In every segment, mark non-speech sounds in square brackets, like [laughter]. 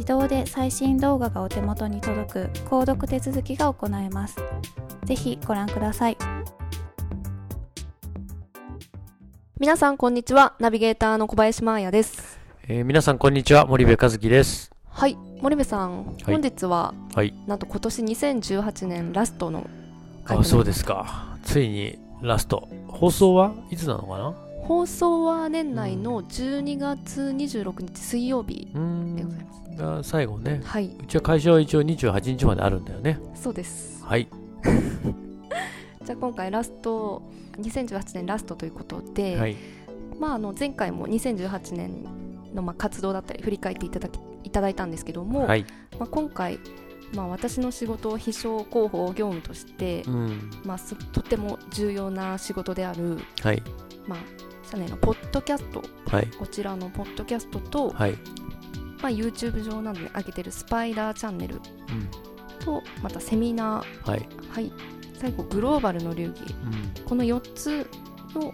自動で最新動画がお手元に届く購読手続きが行えます。ぜひご覧ください。皆さんこんにちは。ナビゲーターの小林真彩です。えー皆さんこんにちは。森部和樹です。はい。森部さん、はい。本日ははい。なんと今年2018年ラストのあそうですか。ついにラスト。放送はいつなのかな？放送は年内の12月26日水曜日でございます。最後ね。はい。うちは会社は一応28日まであるんだよね。そうです。はい。[laughs] じゃあ今回ラスト2018年ラストということで、はい。まあ、あの前回も2018年のまあ活動だったり振り返っていただきいただいたんですけども、はい。まあ、今回、まあ、私の仕事を秘書広報業務として、うん。まあ、すとても重要な仕事である、はい。まあ、社内のポッドキャスト。はい。こちらのポッドキャストと、はい。まあ、YouTube 上などで上げてるスパイダーチャンネルうん。とまたセミナはい。ー、はい、最後グローバルの流儀。うん。この4つの,、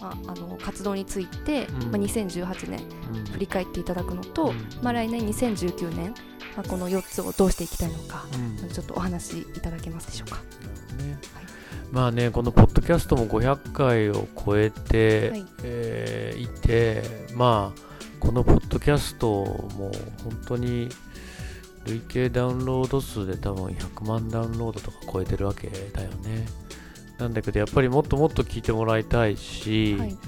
まあ、あの活動について、うん。まあ、2018年うん振り返っていただくのと、うん。まあ、来年2019年、まあ、この4つをどうしていきたいのか、うん。ちょっとお話しいただけますでしょうか。ね。まあねこのポッドキャストも500回を超えて、はい。えーいてまあこのポッドキャストも本当に累計ダウンロード数で多分100万ダウンロードとか超えてるわけだよね。なんだけどやっぱりもっともっと聞いてもらいたいし、はい。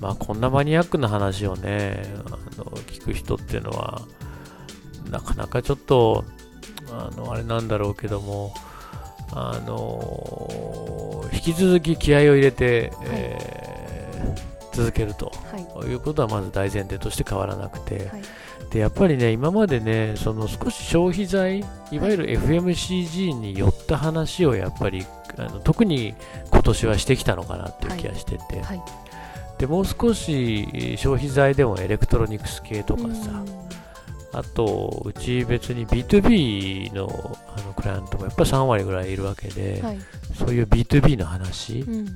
まあこんなマニアックな話をねあの聞く人っていうのはなかなかちょっとあのあれなんだろうけどもあの引き続き気合を入れて、えー続けるとはい。いうことはまず大前提として変わらなくて、はい。でやっぱりね今までねその少し消費財いわゆる FMCG に寄った話をやっぱりあの特に今年はしてきたのかなっていう気がしてて、はい。でもう少しえー消費財でもエレクトロニクス系とかさ、あとうち別に B2B のあのクライアントもやっぱり3割ぐらいいるわけで、はい。そういう B2B の話、うんうんうん。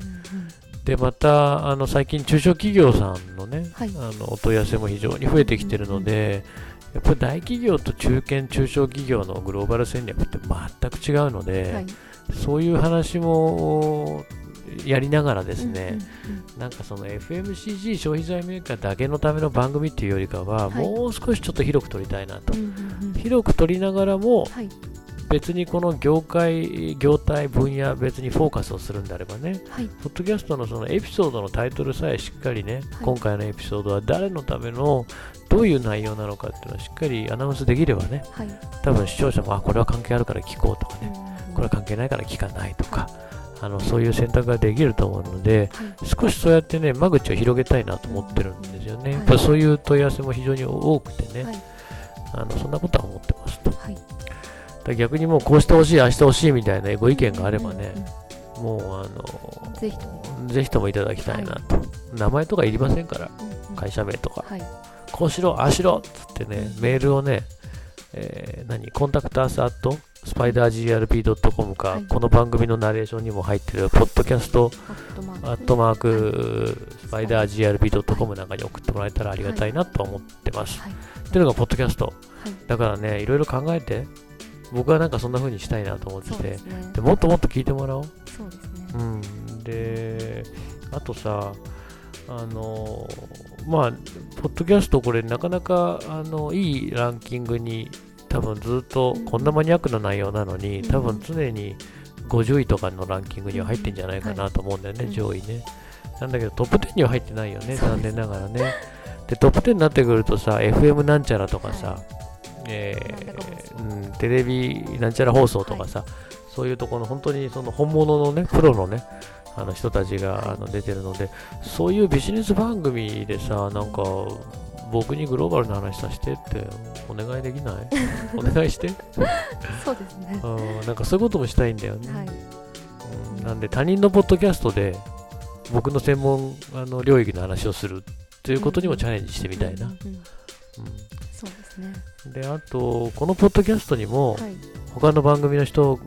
でまたあの最近中小企業さんのね、はい。あのお問い合わせも非常に増えてきてるので、やっぱり大企業と中堅中小企業のグローバル戦略って全く違うので、はい。そういう話もやりながらですね、なんかその FMCG 消費財メーカーだけのための番組っていうよりかは、はい。もう少しちょっと広く取りたいなと、広く取りながらもはい。別にこの業界業態分野別にフォーカスをするんであればねはい。ポッドキャストのそのエピソードのタイトルさえしっかりね、はい。今回のエピソードは誰のためのどういう内容なのかっていうのをしっかりアナウンスできればねはい。多分視聴者もあこれは関係あるから聞こうとかね、これは関係ないから聞かないとか、あのそういう選択ができると思うので、少しそうやってね間口を広げたいなと思ってるんですよね、やっぱそういう問い合わせも非常に多くてね、あのそんなことは思ってますと、だ逆にもうこうしてほしい、ああしてほしいみたいなご意見があればね、もうあのぜひとも。ぜひともいただきたいなと、名前とかいりませんから、会社名とか、こうしろ、ああしろっつってね、メールをね、えー、何、コンタクタースアットスパイダー GRP.com か、はい、この番組のナレーションにも入ってる、ポッドキャスト、アットマーク、スパイダー GRP.com なんかに送ってもらえたらありがたいなと思ってます。はい、っていうのが、ポッドキャスト。だからね、いろいろ考えて、僕はなんかそんな風にしたいなと思ってて、で、もっともっと聞いてもらおう。そうですね。うん。で、あとさ、あのまあ、ポッドキャストこれなかなかあのいいランキングに多分ずっとこんなマニアックな内容なのに、多分常に50位とかのランキングには入ってんじゃないかなと思うんだよね、上位ね。なんだけどトップ10には入ってないよね、残念ながらね。で、トップ10になってくるとさ、FM なんちゃらとかさ、えー、う。ん、テレビなんちゃら放送とかさ、そういうところの本当にその本物のね、プロのね、あの人たちがあの出てるので、そういうビジネス番組でさ、なんか僕にグローバルな話させてってお願いできない？[laughs] お願いして？そうですね。うんなんかそういうこともしたいんだよね、はい。うん、なんで他人のポッドキャストで僕の専門あの領域の話をするっていうことにもチャレンジしてみたいな、うん、そうですね。であとこのポッドキャストにも、はい。他の番組の人を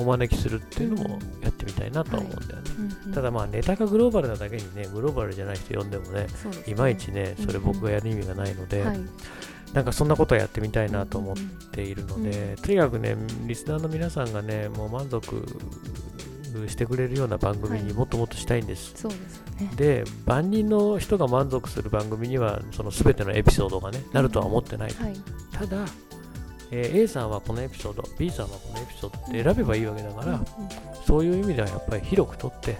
お招きするっていうのもみたいなと思うんだよね、はい、ただまあネタがグローバルなだけにねグローバルじゃない人呼んでもね、ね、いまいちねそれ僕がやる意味がないので、はい、なんかそんなことをやってみたいなと思っているので、とにかくねリスナーの皆さんがねもう満足してくれるような番組にもっともっとしたいんです。はい、で、ね、で万人の人が満足する番組にはその全てのエピソードがねなるとは思ってない、はい、ただえー、A さんはこのエピソード B さんはこのエピソードって選べばいいわけだから、そういう意味ではやっぱり広くとって、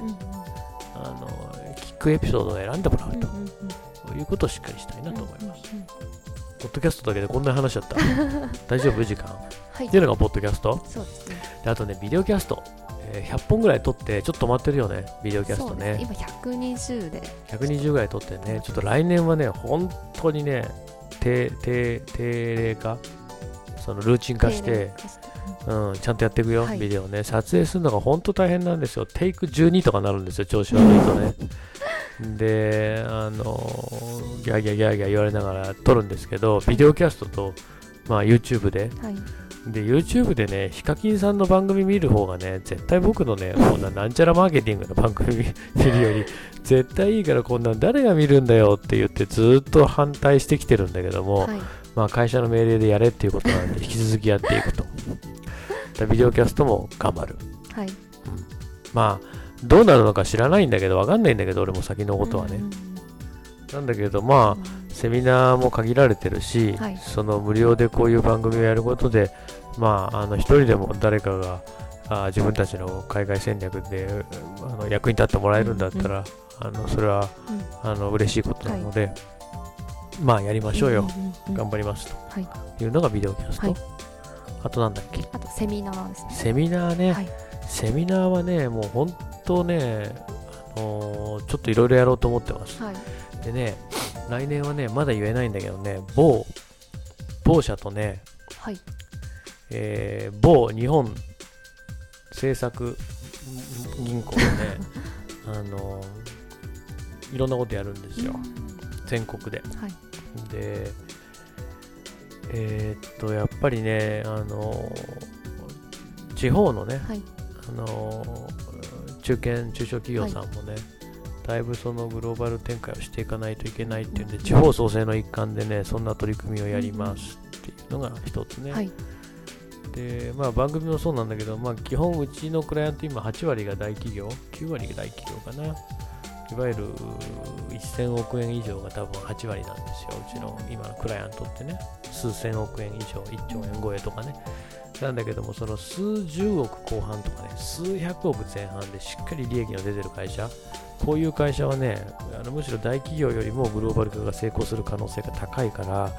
あの聞くエピソードを選んでもらうと、そういうことをしっかりしたいなと思います。ポッドキャストだけでこんな話しちゃった？[laughs] 大丈夫？時間、はい、っていうのがポッドキャスト？そうですね。であとね、ビデオキャスト。えー、100本ぐらい撮ってちょっと止まってるよね、ビデオキャストね。今120で。120ぐらい撮ってね、ちょっと来年はね、本当にね、低、低、低齢化そのルーチン化して、うん、ちゃんとやっていくよ、はい、ビデオね。撮影するのが本当大変なんですよ。テイク12とかなるんですよ、調子悪いとね。[laughs] で、あの、ギャーギャーギャーギャー言われながら撮るんですけど、ビデオキャストと、まあ、YouTube で、はい、で、YouTube でね、ヒカキンさんの番組見る方がね、絶対僕のね、こんななんちゃらマーケティングの番組 [laughs] 見るより、絶対いいからこんなん誰が見るんだよって言ってずっと反対してきてるんだけども、はいまあ、会社の命令でやれっていうことなんで、引き続きやっていくと。ビデオキャストも頑張る。はい。うん、まあ、どうなるのか知らないんだけど、わかんないんだけど、俺も先のことはね。なんだけど、まあ、セミナーも限られてるし、はい、その無料でこういう番組をやることで、まあ、あの一人でも誰かがあ自分たちの海外戦略であの役に立ってもらえるんだったら、うんうん、あのそれは、うん、あの嬉しいことなので、はいまあやりましょうよ、頑張りますと、はい、いうのがビデオキャスト、はい、あとなんだっけ？あとセミナーですね。セミナーね、はい、セミナーはねもう本当ね、あのー、ちょっといろいろやろうと思ってます、はい、でね来年はねまだ言えないんだけどね某某社とね、はい。えー、某日本政策銀行でね [laughs] あのー、いろんなことやるんですよ、うん。全国で。はい、で、えー、っと、やっぱりね、あの地方のね、はい、あの中堅、中小企業さんもね、はい、だいぶそのグローバル展開をしていかないといけないっていうんで、地方創生の一環でね、そんな取り組みをやりますっていうのが一つね。はい、で、まあ番組もそうなんだけど、まあ基本うちのクライアント今8割が大企業、9割が大企業かな。いわゆる1000億円以上が多分8割なんですよ、うちの今のクライアントってね、数千億円以上、1兆円超えとかね。なんだけども、その数十億後半とかね、数百億前半でしっかり利益の出てる会社、こういう会社はねあのむしろ大企業よりもグローバル化が成功する可能性が高いから、はい。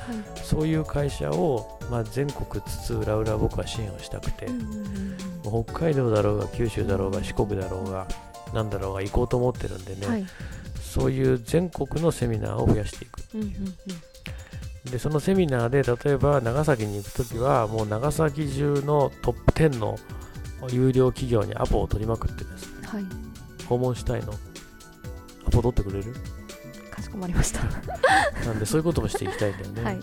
そういう会社を、まあ、全国津々浦々僕は支援をしたくて、うんうんうんもう北海道だろうが九州だろうが四国だろうがなんだろうが行こうと思ってるんでね、うんはい。そういう全国のセミナーを増やしていく。うんうんでそのセミナーで例えば長崎に行くときはもう長崎中のトップ10の有料企業にアポを取りまくってですねうんはい。訪問したいのアポ取ってくれる？かしこまりました。なんでそういうこともしていきたいんだよね、はい。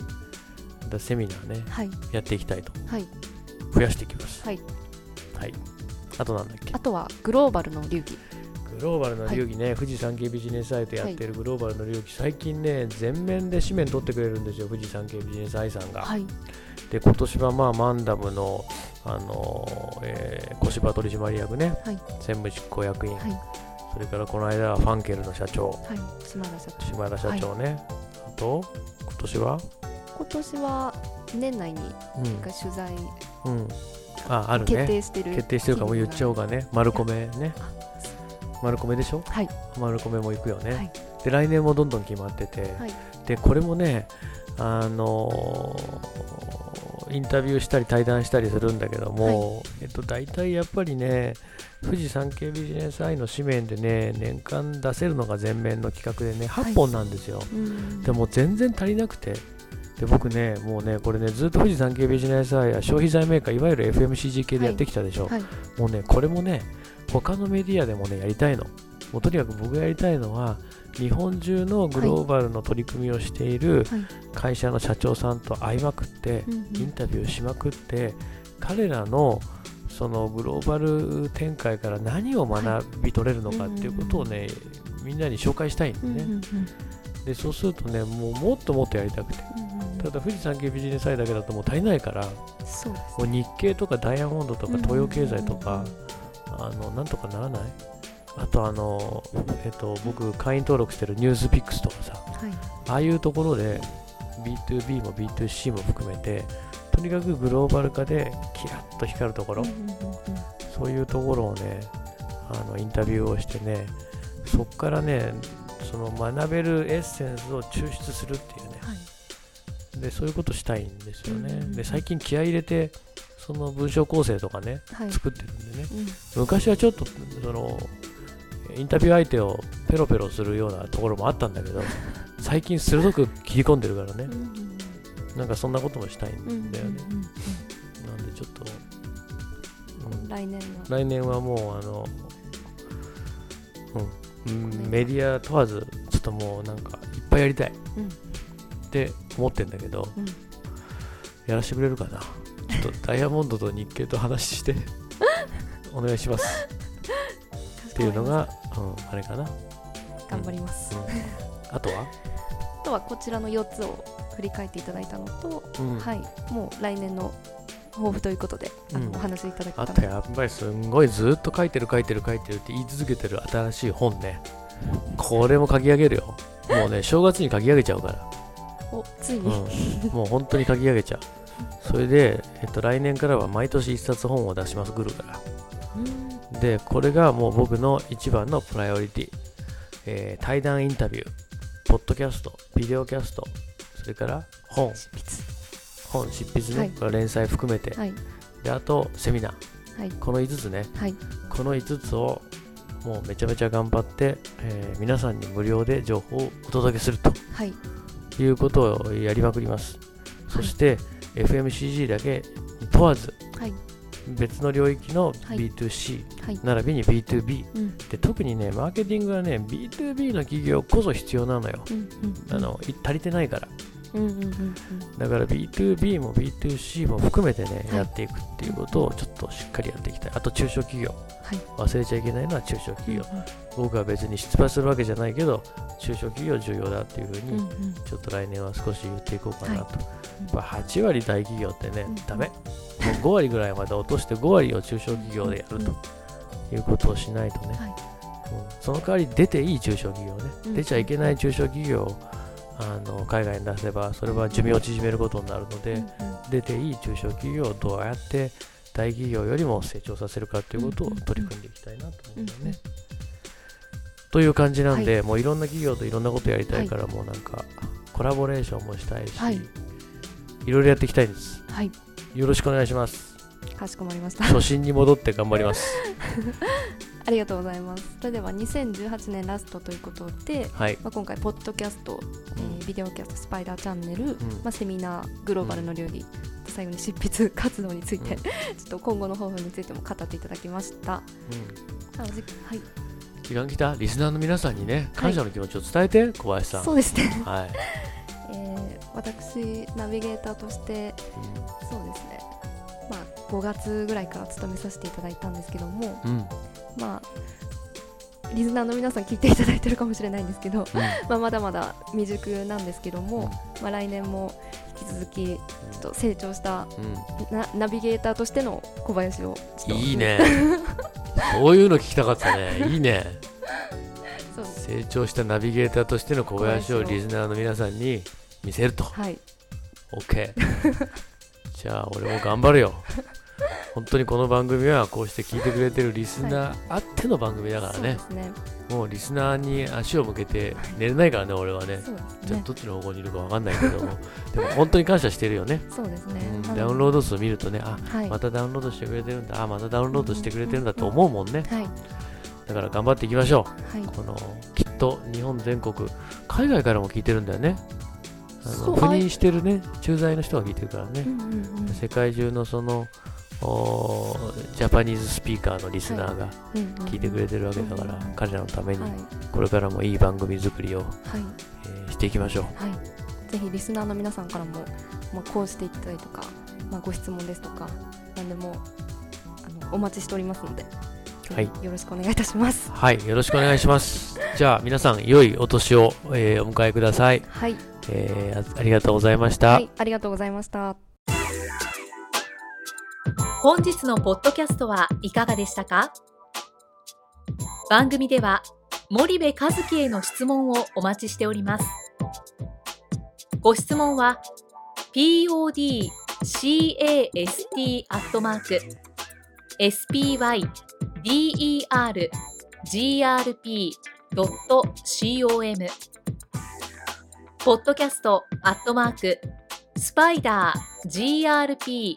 だセミナーねはい。やっていきたいと。はい。増やしていきます。はい。はいあとなんだっけ？あとはグローバルの流儀。グローバルの流儀ね、富士山系ビジネスサイトやってるグローバルの流儀、最近ね全面で紙面取ってくれるんですよ富士山系ビジネス愛さんが、はい。で今年はまあマンダムの、あのえー小芝取締役ね、はい。専務執行役員、はい。それからこの間はファンケルの社長。はい。島田社長。島田社長ね、あと今年は？今年は年内に取材うんあある決ね定してる。決定してるからもう言っちゃおうかね。丸米ね。丸米でしょ？はい。丸米も行くよね、はい。で来年もどんどん決まってて、はい。でこれもねあのーインタビューしたり対談したりするんだけども、えっと、大体やっぱりね富士山系ビジネスアイの紙面でね年間出せるのが前面の企画でね8本なんですよ、うん。でも全然足りなくてで僕ねもうねこれねずっと富士山系ビジネスアイや消費財メーカーいわゆる FMCG 系でやってきたでしょ、はい。もうねこれもね他のメディアでもねやりたいの。もうとにかく僕がやりたいのは日本中のグローバルの取り組みをしているはい。会社の社長さんと会いまくって、インタビューしまくって彼らのそのグローバル展開から何を学び取れるのかっていうことをね、みんなに紹介したいんでね、でそうするとねもうもっともっとやりたくてただ富士山系ビジネスアイだけだともう足りないからそうですもう日経とかダイヤモンドとか東洋経済とか、うんあのなんとかならない？あとあの、えっと、僕会員登録してるニュースピックスとかさはい。ああいうところで B2B も B2C も含めてとにかくグローバル化でキラッと光るところ、そういうところをねあのインタビューをしてねそこからねその学べるエッセンスを抽出するっていうね。はいでそういうことしたいんですよね、うんで最近気合い入れてその文章構成とかねはい。作ってるんでね。うん。昔はちょっとそのインタビュー相手をペロペロするようなところもあったんだけど [laughs] 最近鋭く切り込んでるからね。うんうんなんかそんなこともしたいうんだよね、なんでちょっと、うん。来年は来年はもうあの、うん。メディア問わずちょっともうなんかいっぱいやりたい。うんって思ってんだけど、うんやらせてくれるかな？ちょっとダイヤモンドと日経と話して [laughs] お願いします。っていうのが、うん、あれかな、頑張ります。うん。あとは、あとはこちらの4つを振り返っていただいたのとうん。はい。もう来年の抱負ということであうん。のお話しいただけたら。あとやっぱりすんごいずっと書いてる書いてる書いてるって言い続けてる新しい本ね。これも書き上げるよ。もうね正月に書き上げちゃうからおついに。うん、もう本当に書き上げちゃう。それで、えっと、来年からは毎年一冊本を出します、グルから。うん。で、これがもう僕の一番のプライオリティ。えー対談インタビュー、ポッドキャスト、ビデオキャスト、それから本、執筆。本執筆ね、はい。連載含めて、はい。で、あとセミナー、はい。この5つね、はい。この5つをもうめちゃめちゃ頑張って、えー皆さんに無料で情報をお届けすると。はいいうことをやりまくります。そして、FMCG だけに問わず、はい。別の領域のはい。B2C、はい。並びに B2B うん。で特にねマーケティングはね B2B の企業こそ必要なのよ、うんうんあのい足りてないからうんうんうんうん。だから B2B も B2C も含めてね、はい。やっていくっていうことをちょっとしっかりやっていきたい。あと中小企業。はい。忘れちゃいけないのは中小企業、僕は別に出馬するわけじゃないけど中小企業重要だっていうふうに、うんうん。うんちょっと来年は少し言っていこうかなと、はい。やっぱ8割大企業ってね、うんダメ。もう5割ぐらいまで落として5割を中小企業でやると。いうことをしないとね、はい。うん。その代わり出ていい中小企業ね、うん。出ちゃいけない中小企業をあの海外に出せばそれは寿命を縮めることになるので、出ていい中小企業をどうやって大企業よりも成長させるかということを取り組んでいきたいなと思うんだよね。という感じなんで、はい、もういろんな企業といろんなことやりたいから、はい、もうなんかコラボレーションもしたいし、はい、いろいろやっていきたいです、はい、よろしくお願いします。かしこまりました。初心に戻って頑張ります [laughs] ありがとうございます。それでは2018年ラストということで、はい、まあ、今回ポッドキャスト、えー、ビデオキャストスパイダーチャンネル、うん、まあ、セミナーグローバルの料理、うん、最後に執筆活動について、うん、[laughs] ちょっと今後の抱負についても語っていただきました、うん、はい。時間来た？リスナーの皆さんにね感謝の気持ちを伝えて、はい、小林さん。そうですね。はい。[laughs] えー、私ナビゲーターとして、そうですね。まあ5月ぐらいから勤めさせていただいたんですけども、うんまあ、リスナーの皆さん聞いていただいてるかもしれないんですけど、うん、[laughs] まあ、まだまだ未熟なんですけども、うん、まあ、来年も引き続きちょっと成長した、うん、なナビゲーターとしての小林をいいね。[laughs] そういうの聞きたかったね。いいね。[laughs] 成長したナビゲーターとしての小林を。リスナーの皆さんに見せると、はい、OK じゃあ俺も頑張るよ本当にこの番組はこうして聞いてくれてるリスナーあっての番組だからね。はいね、もうリスナーに足を向けて寝れないからね、俺はね、ね。じゃどっちの方向にいるか分かんないけども、[laughs] でも本当に感謝してるよね、そうですね、うん、ダウンロード数見るとね、あ、はい、またダウンロードしてくれてるんだ、あ、またダウンロードしてくれてるんだと思うもんね。はい。だから頑張っていきましょう、はい、このきっと日本全国海外からも聞いてるんだよね。あの赴任してるね駐在の人が聞いてるからね、うんうんうん、世界中のそのジャパニーズスピーカーのリスナーが聞いてくれてるわけだから、はい彼らのためにこれからもいい番組作りを、はい。えー、していきましょう、はい、ぜひリスナーの皆さんからも、まあ、こうしていったりとか、まあ、ご質問ですとか何でもあのお待ちしておりますのではい、よろしくお願いいたします。はい、よろしくお願いします。[laughs] じゃあ皆さん良いお年を、えー、お迎えください。はい、えー、ありがとうございました。はい、ありがとうございました。本日のポッドキャストはいかがでしたか？番組では森部和樹への質問をお待ちしております。ご質問は podcast アットマーク spydergrp.com ポッドキャストアットマークスパイダー grp